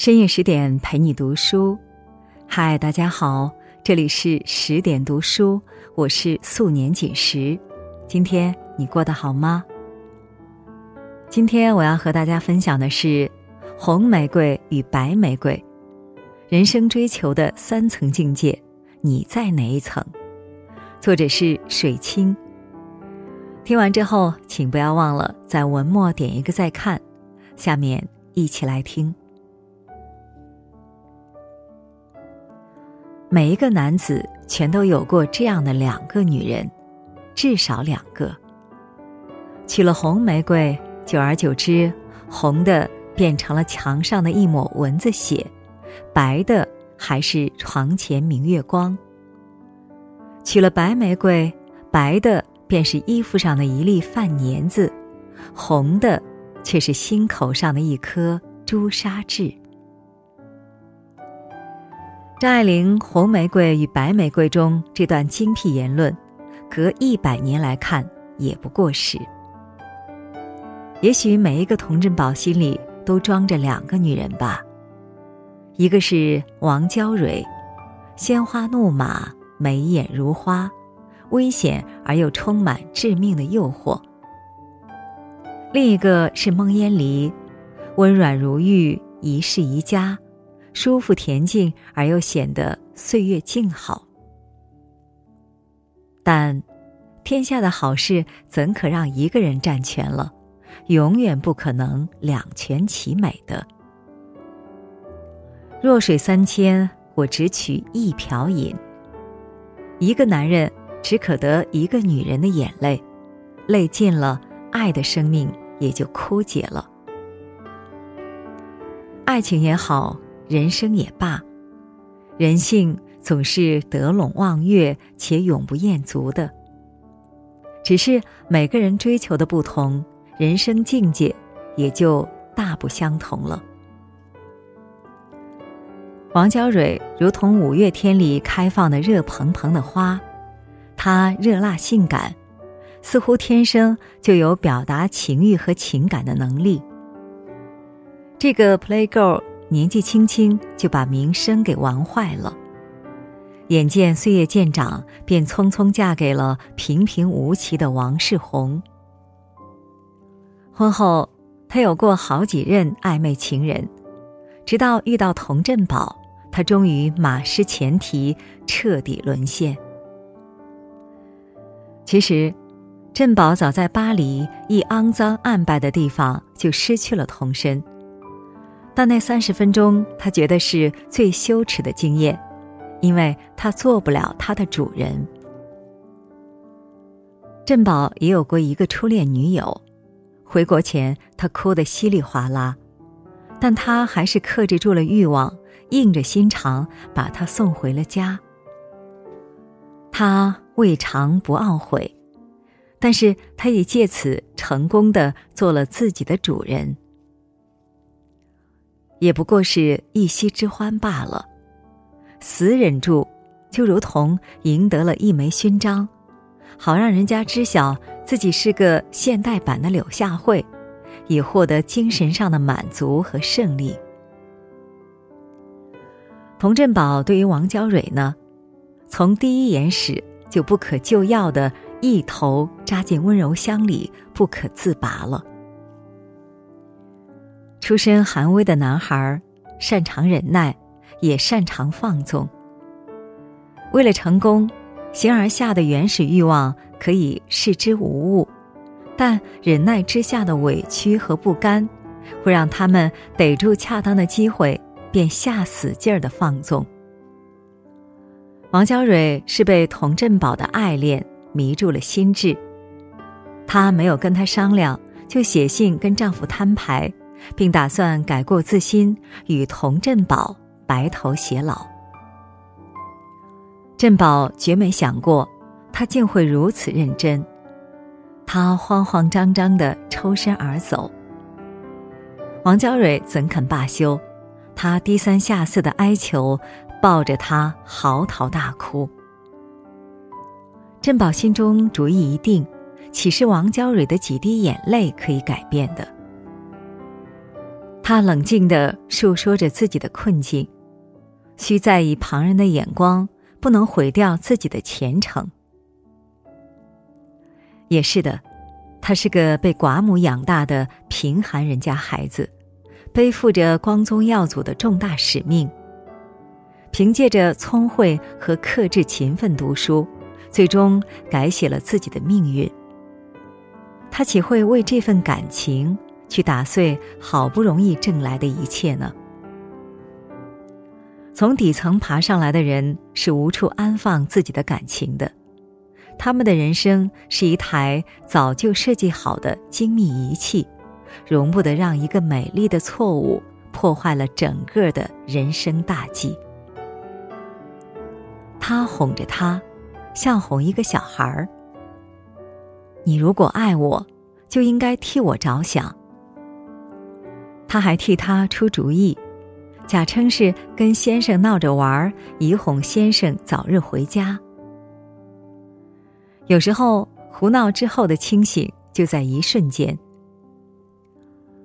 深夜十点陪你读书，嗨，大家好，这里是十点读书，我是素年锦时。今天你过得好吗？今天我要和大家分享的是红玫瑰与白玫瑰，人生追求的三层境界，你在哪一层？作者是水清。听完之后，请不要忘了在文末点一个再看。下面一起来听。每一个男子全都有过这样的两个女人，至少两个。娶了红玫瑰，久而久之，红的变成了墙上的一抹蚊子血，白的还是床前明月光。娶了白玫瑰，白的便是衣服上的一粒饭粘子，红的却是心口上的一颗朱砂痣。张爱玲《红玫瑰与白玫瑰》中这段精辟言论，隔一百年来看也不过时。也许每一个童振宝心里都装着两个女人吧，一个是王娇蕊，鲜花怒马，眉眼如花，危险而又充满致命的诱惑；另一个是孟烟离，温软如玉，一世宜家。舒服恬静而又显得岁月静好，但天下的好事怎可让一个人占全了？永远不可能两全其美的。弱水三千，我只取一瓢饮。一个男人只可得一个女人的眼泪，泪尽了，爱的生命也就枯竭了。爱情也好。人生也罢，人性总是得陇望月且永不厌足的。只是每个人追求的不同，人生境界也就大不相同了。王娇蕊如同五月天里开放的热蓬蓬的花，她热辣性感，似乎天生就有表达情欲和情感的能力。这个 Play Girl。年纪轻轻就把名声给玩坏了，眼见岁月渐长，便匆匆嫁给了平平无奇的王世宏。婚后，她有过好几任暧昧情人，直到遇到童振宝，她终于马失前蹄，彻底沦陷。其实，振宝早在巴黎一肮脏暗败的地方就失去了童身。但那三十分钟，他觉得是最羞耻的经验，因为他做不了他的主人。振宝也有过一个初恋女友，回国前他哭得稀里哗啦，但他还是克制住了欲望，硬着心肠把她送回了家。他未尝不懊悔，但是他也借此成功的做了自己的主人。也不过是一夕之欢罢了，死忍住，就如同赢得了一枚勋章，好让人家知晓自己是个现代版的柳下惠，以获得精神上的满足和胜利。童振宝对于王娇蕊呢，从第一眼始就不可救药的一头扎进温柔乡里，不可自拔了。出身寒微的男孩，擅长忍耐，也擅长放纵。为了成功，形而下的原始欲望可以视之无物，但忍耐之下的委屈和不甘，会让他们逮住恰当的机会，便下死劲儿的放纵。王娇蕊是被童振宝的爱恋迷住了心智，她没有跟他商量，就写信跟丈夫摊牌。并打算改过自新，与童振宝白头偕老。振宝绝没想过，他竟会如此认真。他慌慌张张的抽身而走。王娇蕊怎肯罢休？他低三下四的哀求，抱着他嚎啕大哭。振宝心中主意已定，岂是王娇蕊的几滴眼泪可以改变的？他冷静地述说着自己的困境，需在意旁人的眼光，不能毁掉自己的前程。也是的，他是个被寡母养大的贫寒人家孩子，背负着光宗耀祖的重大使命。凭借着聪慧和克制勤奋读书，最终改写了自己的命运。他岂会为这份感情去打碎好不容易挣来的一切呢？从底层爬上来的人是无处安放自己的感情的，他们的人生是一台早就设计好的精密仪器，容不得让一个美丽的错误破坏了整个的人生大计。他哄着他，像哄一个小孩儿。你如果爱我，就应该替我着想。他还替他出主意，假称是跟先生闹着玩儿，以哄先生早日回家。有时候胡闹之后的清醒就在一瞬间。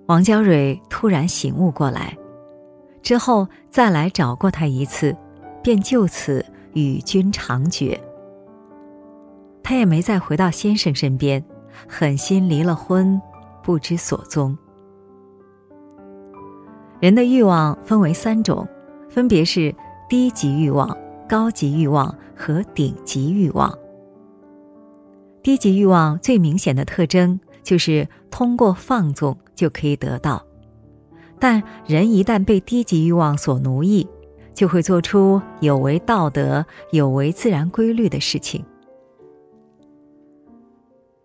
王娇蕊突然醒悟过来，之后再来找过他一次，便就此。与君长绝，他也没再回到先生身边，狠心离了婚，不知所踪。人的欲望分为三种，分别是低级欲望、高级欲望和顶级欲望。低级欲望最明显的特征就是通过放纵就可以得到，但人一旦被低级欲望所奴役。就会做出有违道德、有违自然规律的事情。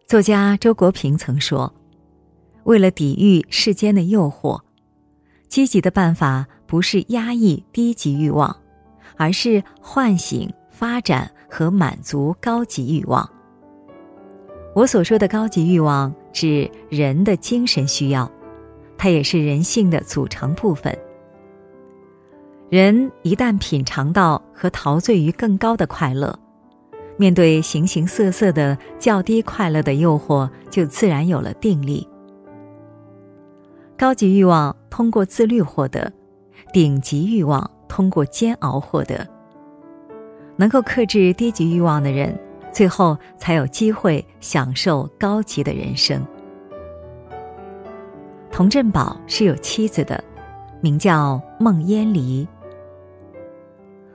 作家周国平曾说：“为了抵御世间的诱惑，积极的办法不是压抑低级欲望，而是唤醒、发展和满足高级欲望。”我所说的高级欲望，指人的精神需要，它也是人性的组成部分。人一旦品尝到和陶醉于更高的快乐，面对形形色色的较低快乐的诱惑，就自然有了定力。高级欲望通过自律获得，顶级欲望通过煎熬获得。能够克制低级欲望的人，最后才有机会享受高级的人生。童振宝是有妻子的，名叫孟烟离。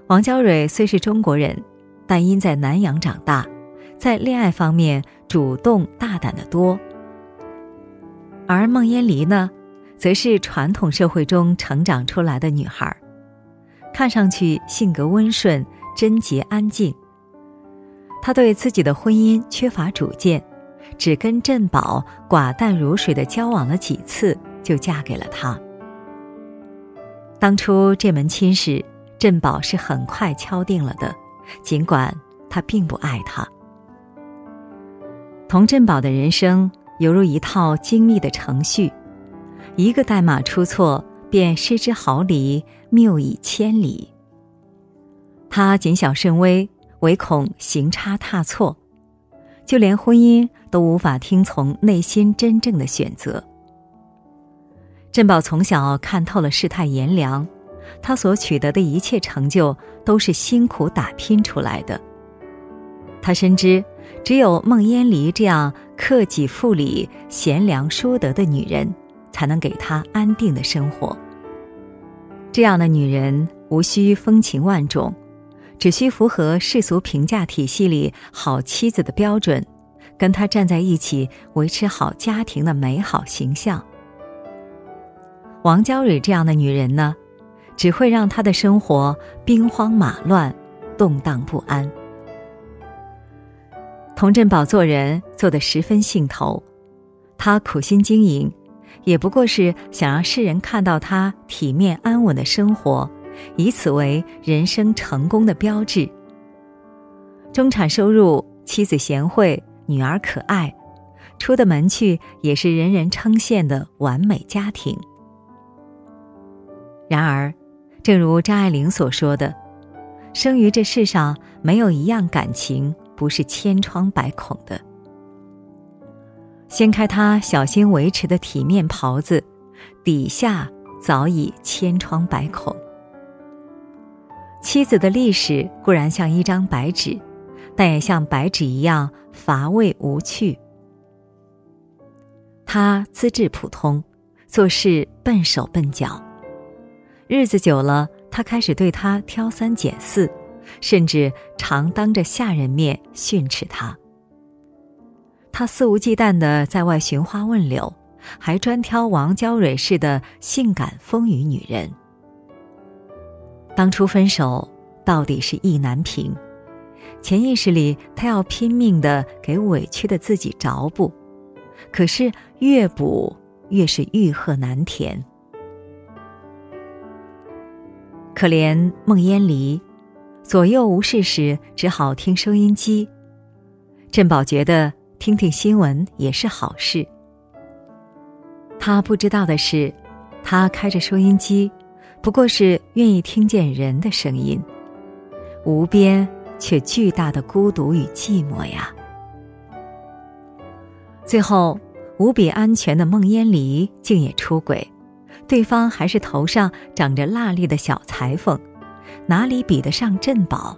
王娇蕊虽是中国人，但因在南洋长大，在恋爱方面主动大胆的多。而孟烟离呢，则是传统社会中成长出来的女孩，看上去性格温顺、贞洁、安静。她对自己的婚姻缺乏主见，只跟振宝寡淡如水的交往了几次，就嫁给了他。当初这门亲事。振宝是很快敲定了的，尽管他并不爱他。童振宝的人生犹如一套精密的程序，一个代码出错便失之毫厘，谬以千里。他谨小慎微，唯恐行差踏错，就连婚姻都无法听从内心真正的选择。振宝从小看透了世态炎凉。他所取得的一切成就都是辛苦打拼出来的。他深知，只有孟烟离这样克己复礼、贤良淑德的女人，才能给他安定的生活。这样的女人无需风情万种，只需符合世俗评价体系里好妻子的标准，跟他站在一起，维持好家庭的美好形象。王娇蕊这样的女人呢？只会让他的生活兵荒马乱、动荡不安。童振宝做人做得十分兴头，他苦心经营，也不过是想让世人看到他体面安稳的生活，以此为人生成功的标志。中产收入，妻子贤惠，女儿可爱，出的门去也是人人称羡的完美家庭。然而。正如张爱玲所说的：“生于这世上，没有一样感情不是千疮百孔的。”掀开他小心维持的体面袍子，底下早已千疮百孔。妻子的历史固然像一张白纸，但也像白纸一样乏味无趣。他资质普通，做事笨手笨脚，日子久了，他开始对他挑三拣四，甚至常当着下人面训斥他。他肆无忌惮的在外寻花问柳，还专挑王娇蕊似的性感风腴女人。当初分手，到底是意难平。潜意识里，他要拼命的给委屈的自己找补，可是越补越是欲壑难填。可怜孟烟离，左右无事时只好听收音机。振宝觉得听听新闻也是好事。他不知道的是，他开着收音机。不过是愿意听见人的声音，无边却巨大的孤独与寂寞呀。最后，无比安全的孟烟离竟也出轨，对方还是头上长着蜡粒的小裁缝，哪里比得上振宝？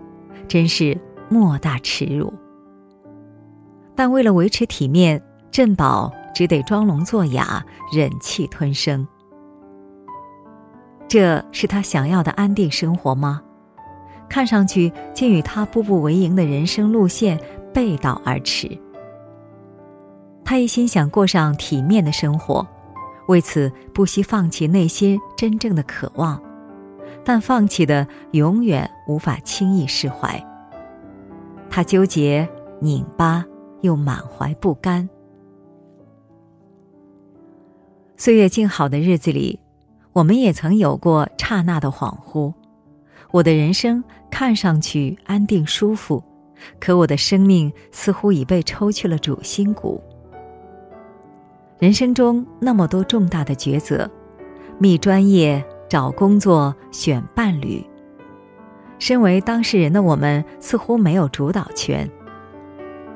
真是莫大耻辱。但为了维持体面，振宝只得装聋作哑，忍气吞声。这是他想要的安定生活吗？看上去竟与他步步为营的人生路线背道而驰。他一心想过上体面的生活，为此不惜放弃内心真正的渴望，但放弃的永远无法轻易释怀。他纠结、拧巴，又满怀不甘。岁月静好的日子里。我们也曾有过刹那的恍惚，我的人生看上去安定舒服，可我的生命似乎已被抽去了主心骨。人生中那么多重大的抉择，觅专业、找工作、选伴侣，身为当事人的我们似乎没有主导权。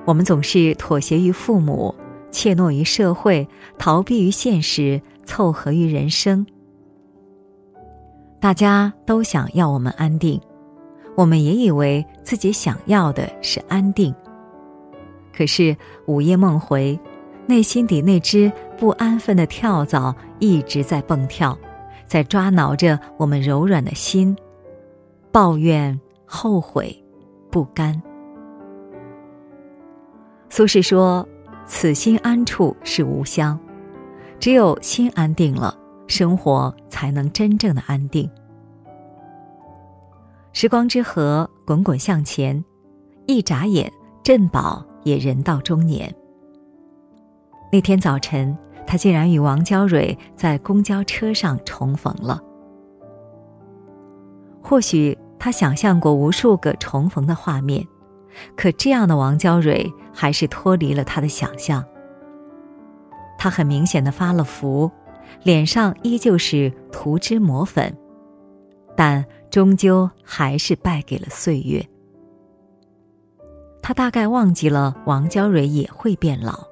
我们总是妥协于父母，怯懦于社会，逃避于现实，凑合于人生。大家都想要我们安定，我们也以为自己想要的是安定。可是午夜梦回，内心底那只不安分的跳蚤一直在蹦跳，在抓挠着我们柔软的心，抱怨、后悔、不甘。苏轼说：“此心安处是吾乡。”只有心安定了。生活才能真正的安定。时光之河滚滚向前，一眨眼，振宝也人到中年。那天早晨，他竟然与王娇蕊在公交车上重逢了。或许他想象过无数个重逢的画面，可这样的王娇蕊还是脱离了他的想象。他很明显的发了福。脸上依旧是涂脂抹粉，但终究还是败给了岁月。他大概忘记了王娇蕊也会变老。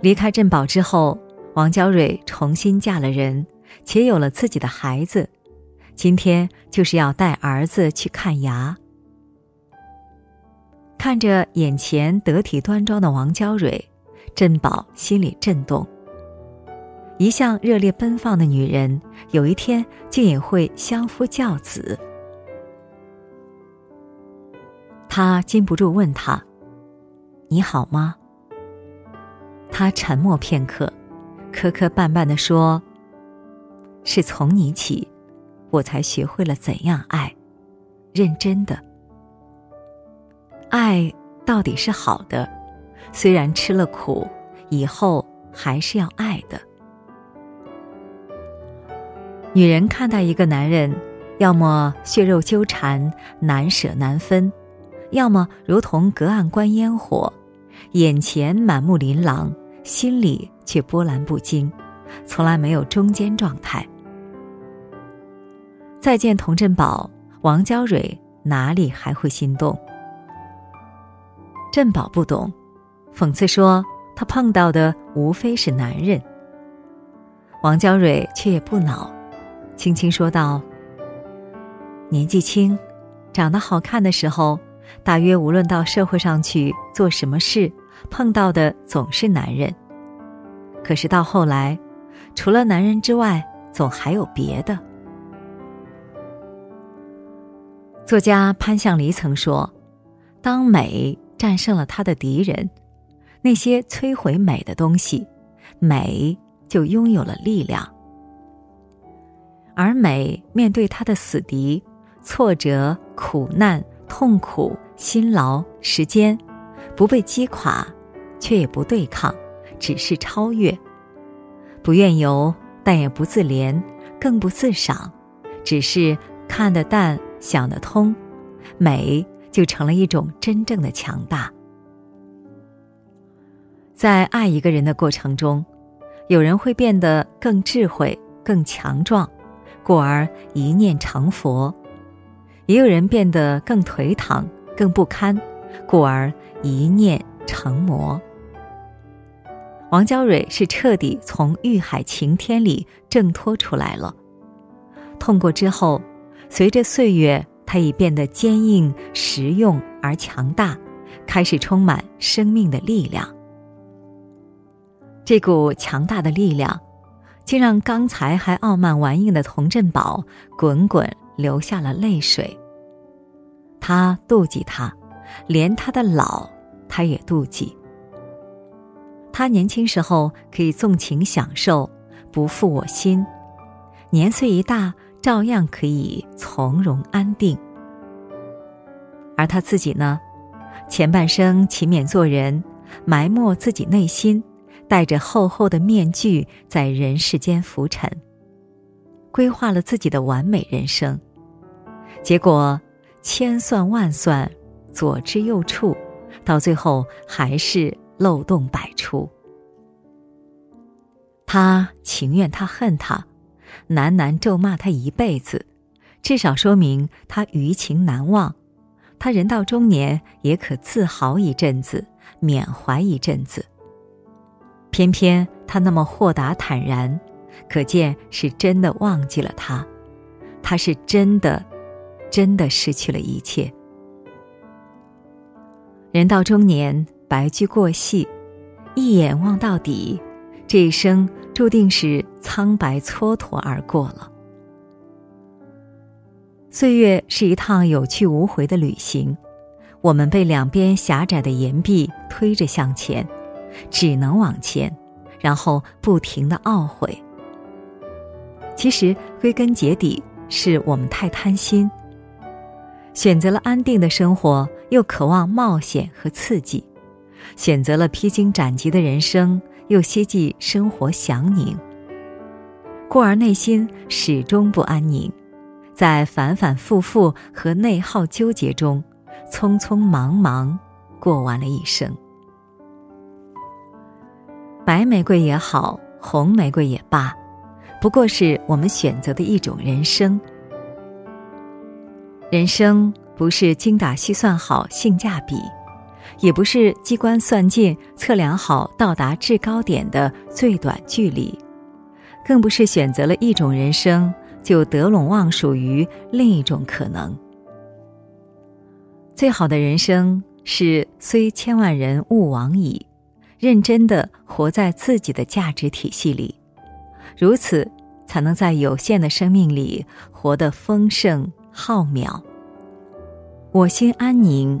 离开镇宝之后，王娇蕊重新嫁了人，且有了自己的孩子。今天就是要带儿子去看牙。看着眼前得体端庄的王娇蕊，珍宝心里震动。一向热烈奔放的女人，有一天竟也会相夫教子。他禁不住问他：“你好吗？”他沉默片刻，磕磕绊绊的说：“是从你起，我才学会了怎样爱，认真的。爱到底是好的，虽然吃了苦，以后还是要爱的。”女人看待一个男人，要么血肉纠缠难舍难分，要么如同隔岸观烟火，眼前满目琳琅，心里却波澜不惊，从来没有中间状态。再见童振宝，王娇蕊哪里还会心动？振宝不懂，讽刺说他碰到的无非是男人。王娇蕊却也不恼，轻轻说道：“年纪轻，长得好看的时候，大约无论到社会上去做什么事，碰到的总是男人。可是到后来，除了男人之外，总还有别的。”作家潘向黎曾说：“当美战胜了他的敌人。”那些摧毁美的东西，美就拥有了力量；而美面对他的死敌，挫折、苦难、痛苦、辛劳、时间，不被击垮，却也不对抗，只是超越；不愿游，但也不自怜，更不自赏，只是看得淡，想得通，美就成了一种真正的强大。在爱一个人的过程中，有人会变得更智慧、更强壮，故而一念成佛；也有人变得更颓唐、更不堪，故而一念成魔。王娇蕊是彻底从欲海情天里挣脱出来了，痛过之后，随着岁月，她已变得坚硬、实用而强大，开始充满生命的力量。这股强大的力量，竟让刚才还傲慢顽硬的童振宝滚滚流下了泪水。他妒忌他，连他的老，他也妒忌。他年轻时候可以纵情享受，不负我心；年岁一大，照样可以从容安定。而他自己呢，前半生勤勉做人，埋没自己内心。戴着厚厚的面具，在人世间浮沉，规划了自己的完美人生，结果千算万算，左支右绌，到最后还是漏洞百出。他情愿他恨他，喃喃咒骂他一辈子，至少说明他余情难忘。他人到中年，也可自豪一阵子，缅怀一阵子。偏偏他那么豁达坦然，可见是真的忘记了他，他是真的，真的失去了一切。人到中年，白驹过隙，一眼望到底，这一生注定是苍白蹉跎而过了。岁月是一趟有去无回的旅行，我们被两边狭窄的岩壁推着向前。只能往前，然后不停的懊悔。其实归根结底是我们太贪心，选择了安定的生活，又渴望冒险和刺激；选择了披荆斩棘的人生，又希冀生活祥宁。故而内心始终不安宁，在反反复复和内耗纠结中，匆匆忙忙过完了一生。白玫瑰也好，红玫瑰也罢，不过是我们选择的一种人生。人生不是精打细算好性价比，也不是机关算尽测量好到达制高点的最短距离，更不是选择了一种人生就得陇望蜀于另一种可能。最好的人生是虽千万人吾往矣。认真的活在自己的价值体系里，如此才能在有限的生命里活得丰盛浩渺。我心安宁，